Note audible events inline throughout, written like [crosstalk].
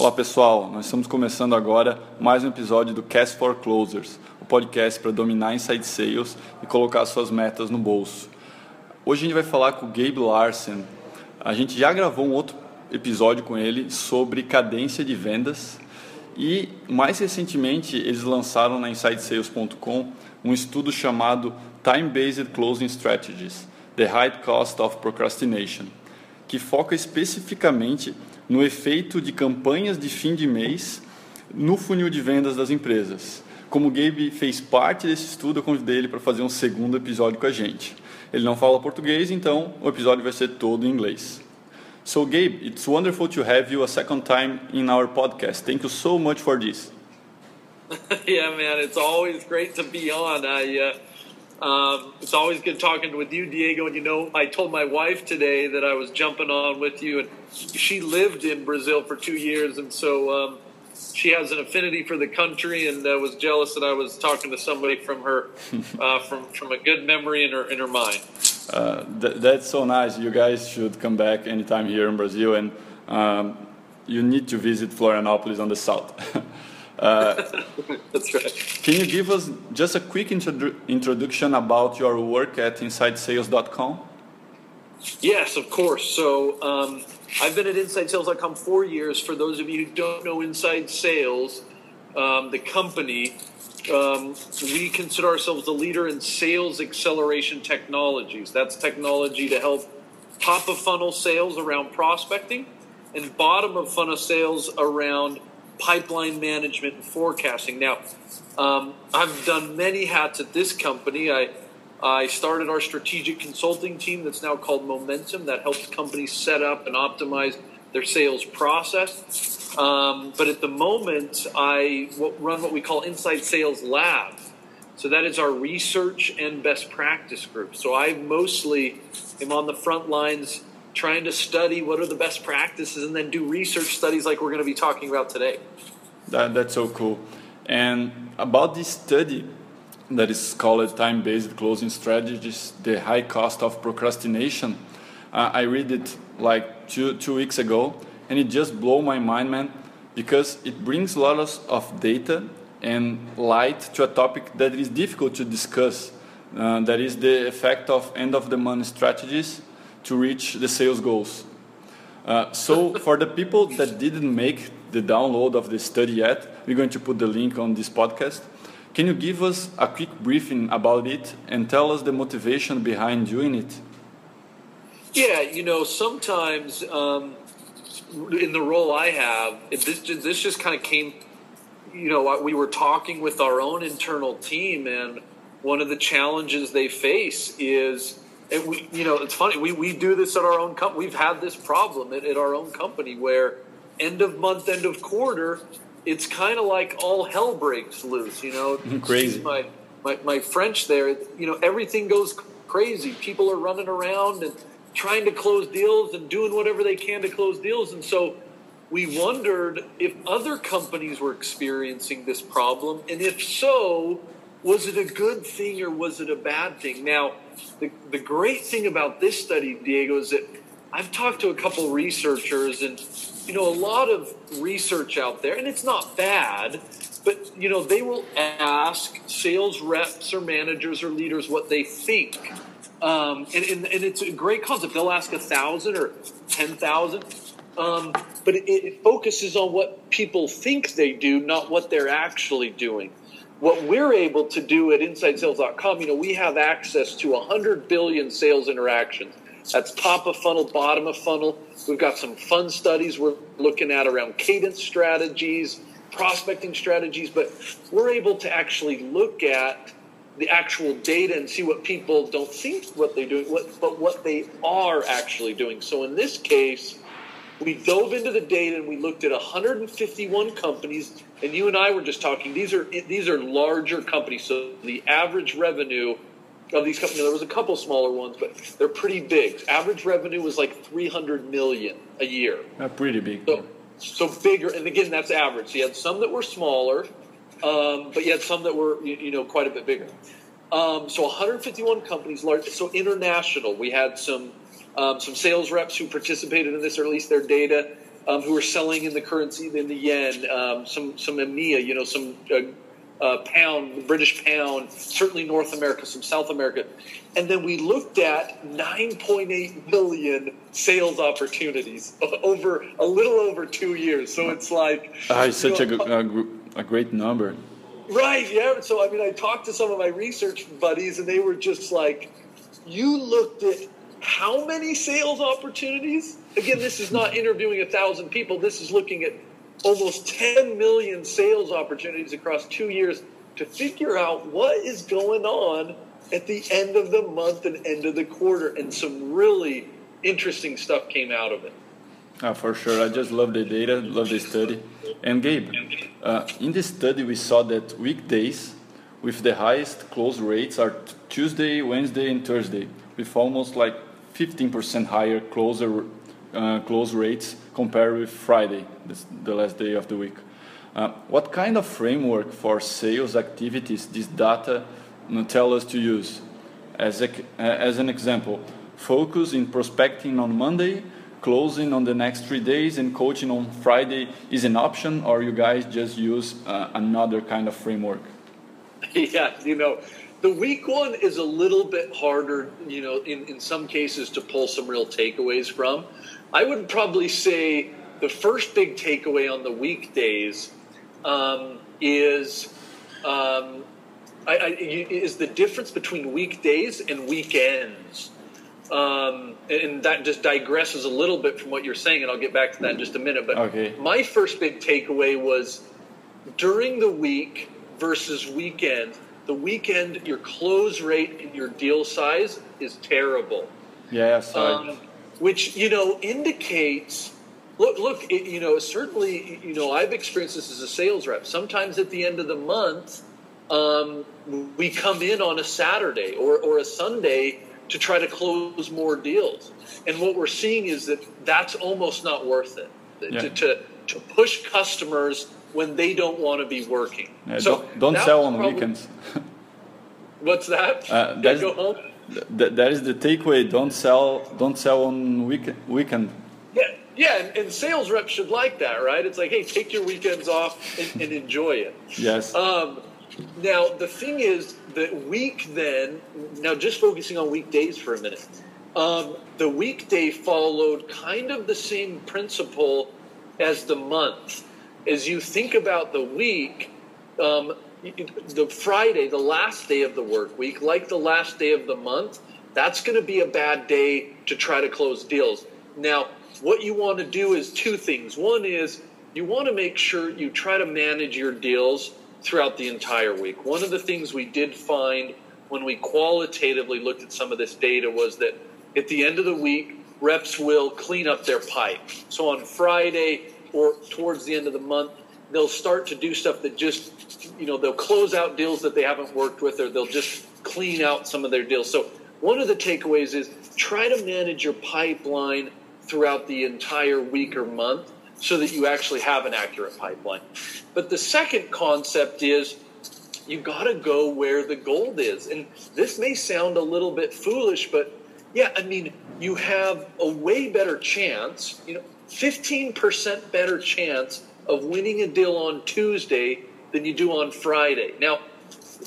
Olá pessoal, nós estamos começando agora mais um episódio do Cast for Closers, o podcast para dominar inside sales e colocar suas metas no bolso. Hoje a gente vai falar com o Gabe Larsen. A gente já gravou um outro episódio com ele sobre cadência de vendas e mais recentemente eles lançaram na InsideSales.com um estudo chamado Time Based Closing Strategies: The High Cost of Procrastination, que foca especificamente no efeito de campanhas de fim de mês no funil de vendas das empresas. Como o Gabe fez parte desse estudo, eu convidei ele para fazer um segundo episódio com a gente. Ele não fala português, então o episódio vai ser todo em inglês. So, Gabe, it's wonderful to have you a second time in our podcast. Thank you so much for this. [laughs] yeah, man, it's always great to be on. I, uh... Um, it's always good talking with you, Diego. And you know, I told my wife today that I was jumping on with you, and she lived in Brazil for two years, and so um, she has an affinity for the country, and uh, was jealous that I was talking to somebody from her, [laughs] uh, from from a good memory in her in her mind. Uh, th- that's so nice. You guys should come back anytime here in Brazil, and um, you need to visit Florianopolis on the south. [laughs] Uh, [laughs] That's right. Can you give us just a quick introdu introduction about your work at InsideSales.com? Yes, of course. So um, I've been at InsideSales.com four years. For those of you who don't know Inside Sales, um, the company, um, we consider ourselves the leader in sales acceleration technologies. That's technology to help top of funnel sales around prospecting and bottom of funnel sales around pipeline management and forecasting. Now, um, I've done many hats at this company. I I started our strategic consulting team that's now called Momentum that helps companies set up and optimize their sales process. Um, but at the moment, I run what we call Inside Sales Lab. So that is our research and best practice group. So I mostly am on the front lines trying to study what are the best practices and then do research studies like we're going to be talking about today. That, that's so cool. And about this study that is called time based closing strategies, the high cost of procrastination, uh, I read it like two, two weeks ago and it just blew my mind, man, because it brings a lot of data and light to a topic that is difficult to discuss. Uh, that is the effect of end of the month strategies to reach the sales goals. Uh, so for the people that didn't make the download of the study yet, we're going to put the link on this podcast. Can you give us a quick briefing about it and tell us the motivation behind doing it? Yeah, you know, sometimes um, in the role I have, this, this just kind of came, you know, we were talking with our own internal team, and one of the challenges they face is and we, you know, it's funny. We, we do this at our own company. We've had this problem at, at our own company where end of month, end of quarter, it's kind of like all hell breaks loose. You know, [laughs] crazy. My, my my French there. You know, everything goes crazy. People are running around and trying to close deals and doing whatever they can to close deals. And so we wondered if other companies were experiencing this problem, and if so, was it a good thing or was it a bad thing? Now, the, the great thing about this study, Diego, is that I've talked to a couple researchers and, you know, a lot of research out there, and it's not bad, but, you know, they will ask sales reps or managers or leaders what they think. Um, and, and, and, it's a great concept. They'll ask a thousand or 10,000. Um, but it, it focuses on what people think they do, not what they're actually doing what we're able to do at InsideSales.com, you know, we have access to 100 billion sales interactions. That's top of funnel, bottom of funnel. We've got some fun studies we're looking at around cadence strategies, prospecting strategies, but we're able to actually look at the actual data and see what people don't think what they're doing, what, but what they are actually doing. So in this case, we dove into the data and we looked at 151 companies and you and I were just talking these are these are larger companies so the average revenue of these companies there was a couple smaller ones but they're pretty big. Average revenue was like 300 million a year. Uh, pretty big. So, so bigger and again that's average. So you had some that were smaller um, but you had some that were you, you know quite a bit bigger. Um, so 151 companies large so international we had some um, some sales reps who participated in this or at least their data um, who are selling in the currency in the yen, um, some some EMEA, you know, some uh, uh, pound, British pound, certainly North America, some South America, and then we looked at 9.8 million sales opportunities [laughs] over a little over two years. So it's like uh, it's such know, a, a, a great number. Right. Yeah. So I mean, I talked to some of my research buddies, and they were just like, "You looked at how many sales opportunities? Again, this is not interviewing a thousand people. This is looking at almost 10 million sales opportunities across two years to figure out what is going on at the end of the month and end of the quarter. And some really interesting stuff came out of it. Oh, for sure. I just love the data, love the study. And Gabe, uh, in this study, we saw that weekdays with the highest close rates are Tuesday, Wednesday, and Thursday, with almost like 15% higher closer uh, close rates compared with Friday, this, the last day of the week. Uh, what kind of framework for sales activities this data uh, tell us to use? As, a, uh, as an example, focus in prospecting on Monday, closing on the next three days, and coaching on Friday is an option, or you guys just use uh, another kind of framework? [laughs] Yeah, you know, the week one is a little bit harder, you know, in, in some cases to pull some real takeaways from. I would probably say the first big takeaway on the weekdays um, is um, I, I, is the difference between weekdays and weekends. Um, and that just digresses a little bit from what you're saying, and I'll get back to that in just a minute. But okay. my first big takeaway was during the week versus weekend the weekend, your close rate and your deal size is terrible. Yeah, um, which you know indicates. Look, look. It, you know, certainly, you know, I've experienced this as a sales rep. Sometimes at the end of the month, um, we come in on a Saturday or, or a Sunday to try to close more deals. And what we're seeing is that that's almost not worth it. Yeah. To, to, to push customers when they don't want to be working. Yeah, so don't, don't sell on probably, weekends. [laughs] what's that? Uh, that, is, th- that is the takeaway. Don't sell. Don't sell on week- weekend. Yeah, yeah, and, and, sales reps should like that, right? It's like, hey, take your weekends off and, and enjoy it. Yes. Um, now the thing is that week then. Now just focusing on weekdays for a minute. Um, the weekday followed kind of the same principle as the month as you think about the week, um, the Friday, the last day of the work week, like the last day of the month, that's going to be a bad day to try to close deals. Now, what you want to do is two things. One is you want to make sure you try to manage your deals throughout the entire week. One of the things we did find when we qualitatively looked at some of this data was that at the end of the week, reps will clean up their pipe. So on Friday, or towards the end of the month, they'll start to do stuff that just, you know, they'll close out deals that they haven't worked with or they'll just clean out some of their deals. So one of the takeaways is try to manage your pipeline throughout the entire week or month so that you actually have an accurate pipeline. But the second concept is you got to go where the gold is. And this may sound a little bit foolish, but yeah, I mean, you have a way better chance. You know, 15% better chance of winning a deal on Tuesday than you do on Friday. Now,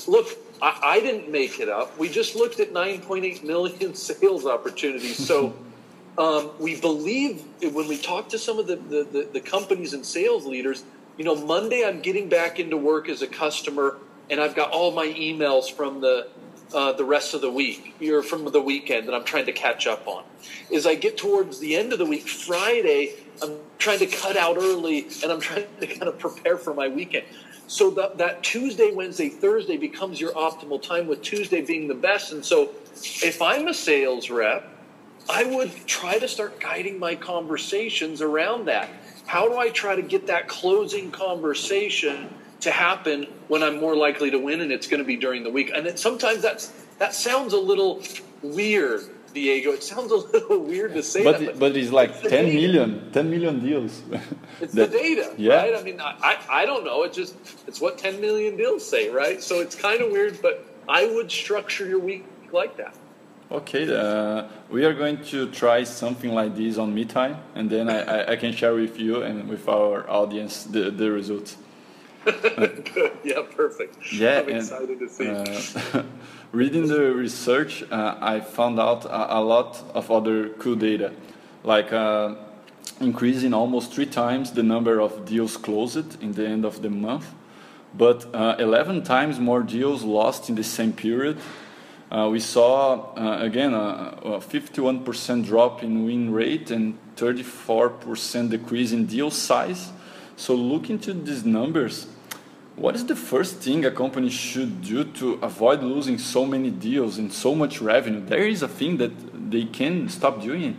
look, I, I didn't make it up. We just looked at 9.8 million [laughs] sales opportunities. So um, we believe when we talk to some of the, the, the, the companies and sales leaders, you know, Monday I'm getting back into work as a customer and I've got all my emails from the uh, the rest of the week or from the weekend that I'm trying to catch up on. As I get towards the end of the week, Friday, I'm trying to cut out early and I'm trying to kind of prepare for my weekend. So that, that Tuesday, Wednesday, Thursday becomes your optimal time, with Tuesday being the best. And so if I'm a sales rep, I would try to start guiding my conversations around that. How do I try to get that closing conversation? To happen when I'm more likely to win, and it's going to be during the week. And it, sometimes that's that sounds a little weird, Diego. It sounds a [laughs] little weird to say but that, but, but it's like it's 10 million, 10 million deals. it's [laughs] that, the data, yeah. right? I mean, I, I don't know. It's just it's what 10 million deals say, right? So it's kind of weird, but I would structure your week like that. Okay, uh, we are going to try something like this on me time, and then I, I, I, can share with you and with our audience the, the results. Good. Yeah, perfect. Yeah, I'm excited and, to see. Uh, [laughs] reading the research, uh, I found out a, a, lot of other cool data, like uh, increasing almost three times the number of deals closed in the end of the month, but uh, 11 times more deals lost in the same period. Uh, we saw uh, again a, a 51% drop in win rate and 34% decrease in deal size. So, looking to these numbers, what is the first thing a company should do to avoid losing so many deals and so much revenue? There is a thing that they can stop doing it.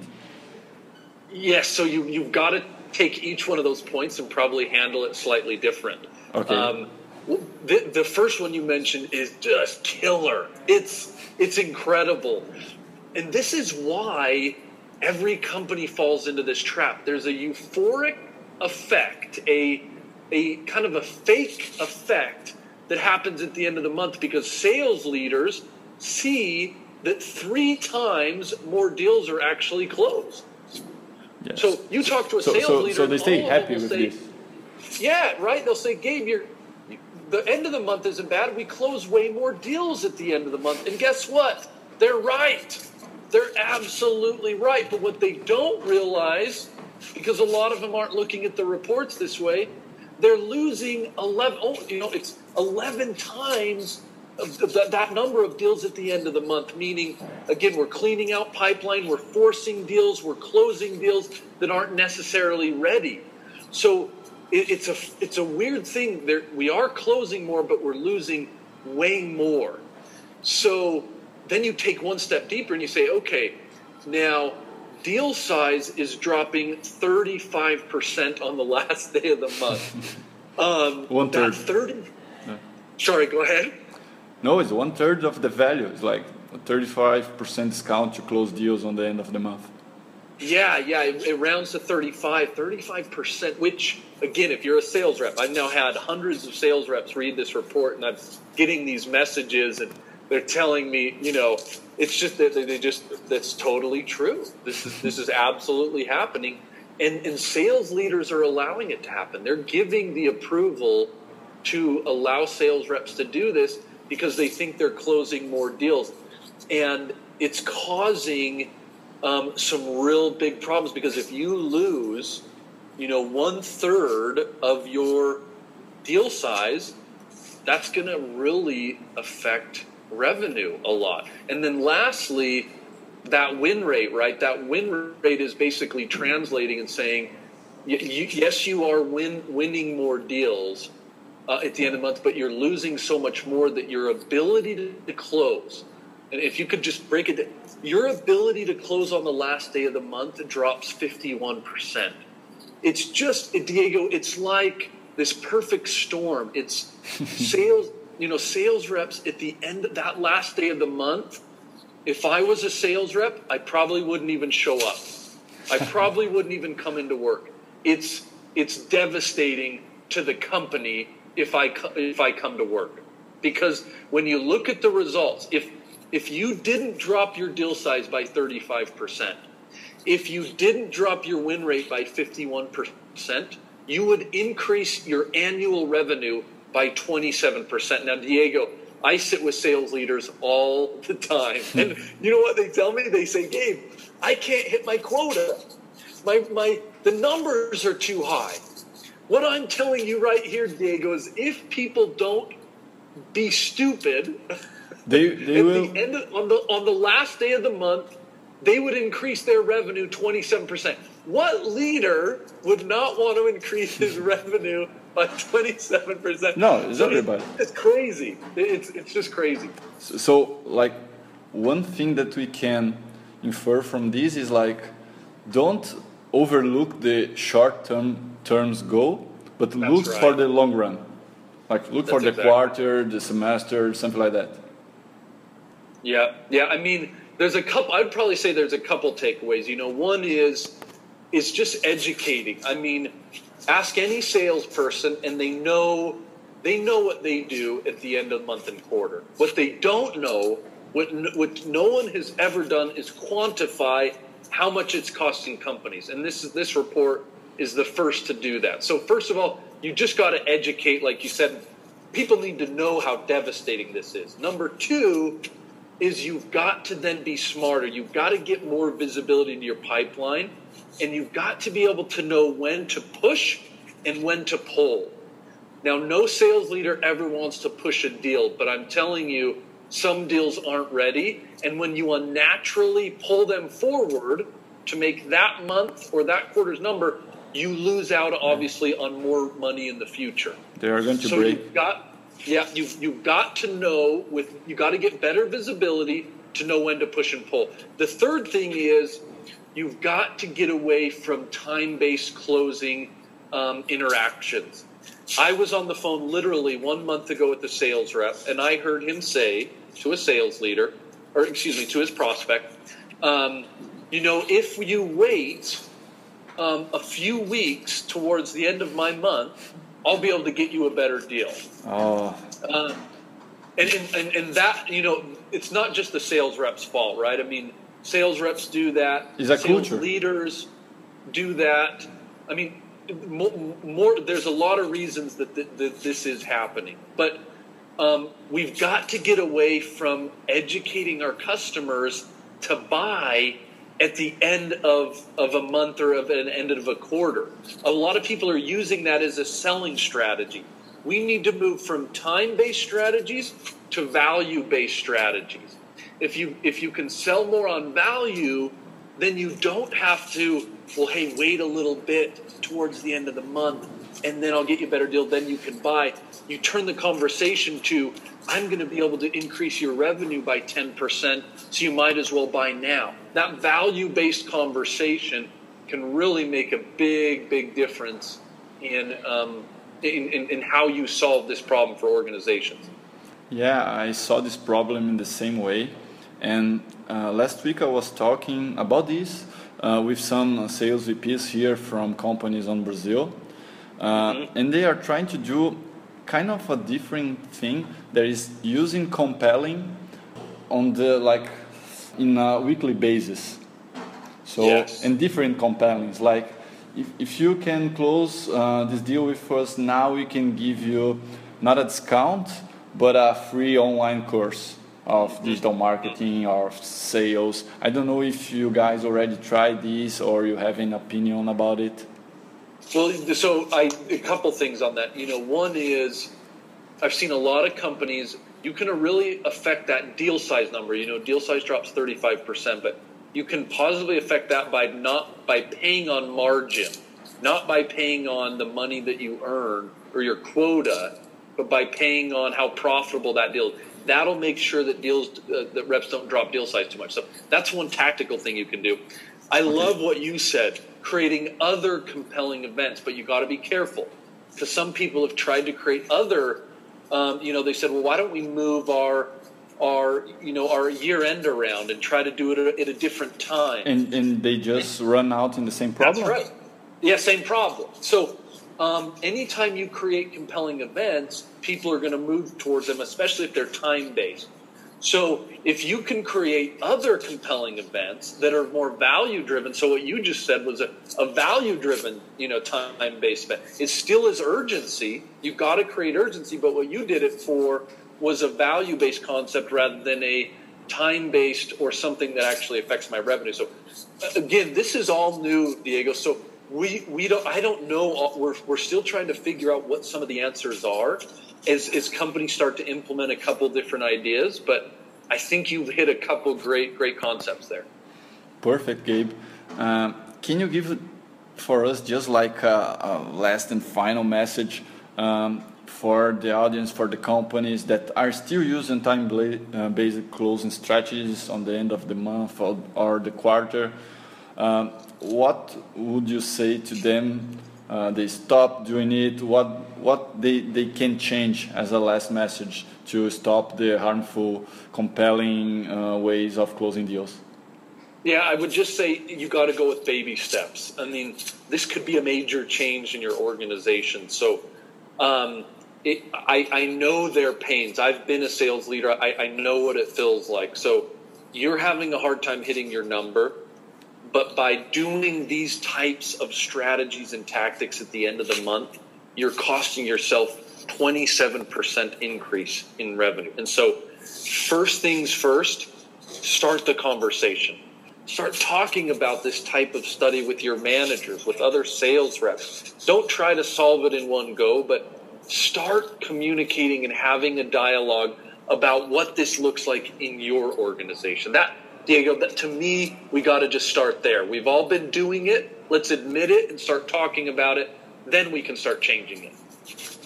Yes, so you, you've got to take each one of those points and probably handle it slightly different. Okay. Um, the, the first one you mentioned is just killer. It's it's incredible, and this is why every company falls into this trap. There's a euphoric effect, a a kind of a fake effect that happens at the end of the month because sales leaders see that three times more deals are actually closed. Yes. So you talk to a so, sales so, leader. So they stay happy with say, this. Yeah, right. They'll say, Gabe, you're the end of the month isn't bad. We close way more deals at the end of the month. And guess what? They're right. They're absolutely right. But what they don't realize, because a lot of them aren't looking at the reports this way, they're losing 11, oh, you know, it's 11 times that number of deals at the end of the month, meaning, again, we're cleaning out pipeline, we're forcing deals, we're closing deals that aren't necessarily ready. So it, it's a it's a weird thing. There, we are closing more, but we're losing way more. So then you take one step deeper and you say, okay, now deal size is dropping 35% on the [laughs] last day of the month. Um, one third. 30. No. Sorry, go ahead. No, it's one third of the value. It's like 35% discount to close deals on the end of the month. Yeah, yeah, it, it, rounds to 35, 35%, which, again, if you're a sales rep, I've now had hundreds of sales reps read this report and I'm getting these messages and they're telling me, you know, it's just that they just, that's totally true. This is, this is absolutely happening. And, and sales leaders are allowing it to happen. They're giving the approval to allow sales reps to do this because they think they're closing more deals. And it's causing um, some real big problems because if you lose, you know, one third of your deal size, that's going to really affect revenue a lot. And then lastly, that win rate, right? That win rate is basically translating and saying, yes, you are win, winning more deals uh, at the end of the month, but you're losing so much more that your ability to, to close, and if you could just break it, your ability to close on the last day of the month drops 51%. It's just, Diego, it's like this perfect storm. It's [laughs] sales, you know, sales reps at the end of that last day of the month. If I was a sales rep, I probably wouldn't even show up. I [laughs] probably wouldn't even come into work. It's it's devastating to the company if I if I come to work because when you look at the results, if if you didn't drop your deal size by 35%, if you didn't drop your win rate by 51%, you would increase your annual revenue by 27%. Now, Diego, I sit with sales leaders all the time. [laughs] And you know what they tell me? They say, Gabe, I can't hit my quota. My, my, the numbers are too high. What I'm telling you right here, Diego, is if people don't be stupid, [laughs] they, they At will. The end of, on the on the last day of the month, they would increase their revenue 27%. What leader would not want to increase his [laughs] revenue by 27%? No, it's everybody. It's crazy. It's, it's just crazy. So, so, like, one thing that we can infer from this is like, don't overlook the short term terms goal, but That's look right. for the long run. Like, look That's for the exactly. quarter, the semester, something like that. Yeah, yeah. I mean, there's a couple. I'd probably say there's a couple takeaways. You know, one is is just educating. I mean, ask any salesperson, and they know they know what they do at the end of month and quarter. What they don't know What, what no one has ever done is quantify how much it's costing companies. And this, is this report is the first to do that. So, first of all, you just got to educate, like you said, people need to know how devastating this is. Number two is you've got to then be smarter. You've got to get more visibility into your pipeline, and you've got to be able to know when to push and when to pull. Now, no sales leader ever wants to push a deal, but I'm telling you, some deals aren't ready. And when you unnaturally pull them forward to make that month or that quarter's number, you lose out obviously on more money in the future. They are going to so break. You've got, yeah, you've, you've got to know with you got to get better visibility to know when to push and pull. The third thing is you've got to get away from time-based closing um, interactions. I was on the phone literally one month ago with the sales rep, and I heard him say to a sales leader, or excuse me, to his prospect, um, you know, if you wait um, a few weeks towards the end of my month, I'll be able to get you a better deal. Oh. Um, and, and, and that, you know, it's not just the sales rep's fault, right? I mean, sales reps do that. Is that sales culture? leaders do that. I mean, more, more there's a lot of reasons that, that, that this is happening. But um, we've got to get away from educating our customers to buy at the end of, of a month or of an end of a quarter. A lot of people are using that as a selling strategy. We need to move from time-based strategies to value-based strategies. If you if you can sell more on value, then you don't have to, well, hey, wait a little bit towards the end of the month and then I'll get you a better deal, then you can buy. You turn the conversation to, I'm going to be able to increase your revenue by 10%, so you might as well buy now. That value based conversation can really make a big, big difference in, um, in, in, in how you solve this problem for organizations. Yeah, I saw this problem in the same way. And uh, last week I was talking about this uh, with some sales VPs here from companies on Brazil. Uh, mm-hmm. And they are trying to do kind of a different thing that is using compelling on the like in a weekly basis. So yes. and different compellings like if, if you can close uh, this deal with us now we can give you not a discount but a free online course of digital marketing or sales. I don't know if you guys already tried this or you have an opinion about it. Well, so I a couple things on that. You know, one is I've seen a lot of companies. You can really affect that deal size number. You know, deal size drops thirty five percent, but you can positively affect that by not by paying on margin, not by paying on the money that you earn or your quota, but by paying on how profitable that deal. That'll make sure that deals uh, that reps don't drop deal size too much. So that's one tactical thing you can do. I love what you said, creating other compelling events, but you got to be careful because some people have tried to create other. Um, you know, they said, well, why don't we move our our you know our year end around and try to do it at a different time? And and they just run out in the same problem. That's right. Yeah, same problem. So um, anytime you create compelling events, people are going to move towards them, especially if they're time based. So if you can create other compelling events that are more value driven, so what you just said was a, a value driven, you know, time based event. It still is urgency. You've got to create urgency, but what you did it for was a value based concept rather than a time based or something that actually affects my revenue. So again, this is all new, Diego. So we we don't I don't know uh, we're we're still trying to figure out what some of the answers are as, as companies start to implement a couple different ideas. But I think you've hit a couple great, great concepts there. Perfect, Gabe. Um, can you give for us just like a, a last and final message um, for the audience, for the companies that are still using time-based uh, closing strategies on the end of the month or, or the quarter? Um, what would you say to them uh, they stop doing it, what, what they, they can change as a last message to stop the harmful, compelling uh, ways of closing deals? Yeah, I would just say you got to go with baby steps. I mean, this could be a major change in your organization. So, um, it, I, I know their pains. I've been a sales leader. I, I know what it feels like. So you're having a hard time hitting your number, but by doing these types of strategies and tactics at the end of the month, you're costing yourself 27% increase in revenue. And so, first things first, start the conversation. Start talking about this type of study with your managers, with other sales reps. Don't try to solve it in one go, but start communicating and having a dialogue about what this looks like in your organization. That, Diego, that to me, we got to just start there. We've all been doing it. Let's admit it and start talking about it. Then we can start changing it.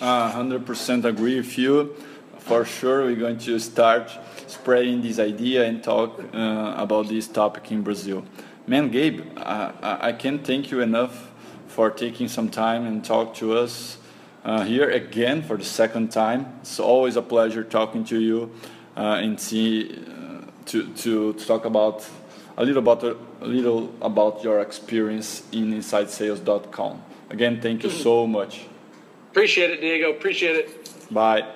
Uh, 100% agree with you. For sure, we're going to start spreading this idea and talk uh, about this topic in Brazil. Man, Gabe, uh, I can't thank you enough for taking some time and talk to us uh, here again for the second time. It's always a pleasure talking to you uh, and see uh, to, to, to talk about a little about a little about your experience in InsideSales.com. Again, thank you mm-hmm. so much. Appreciate it, Diego. Appreciate it. Bye.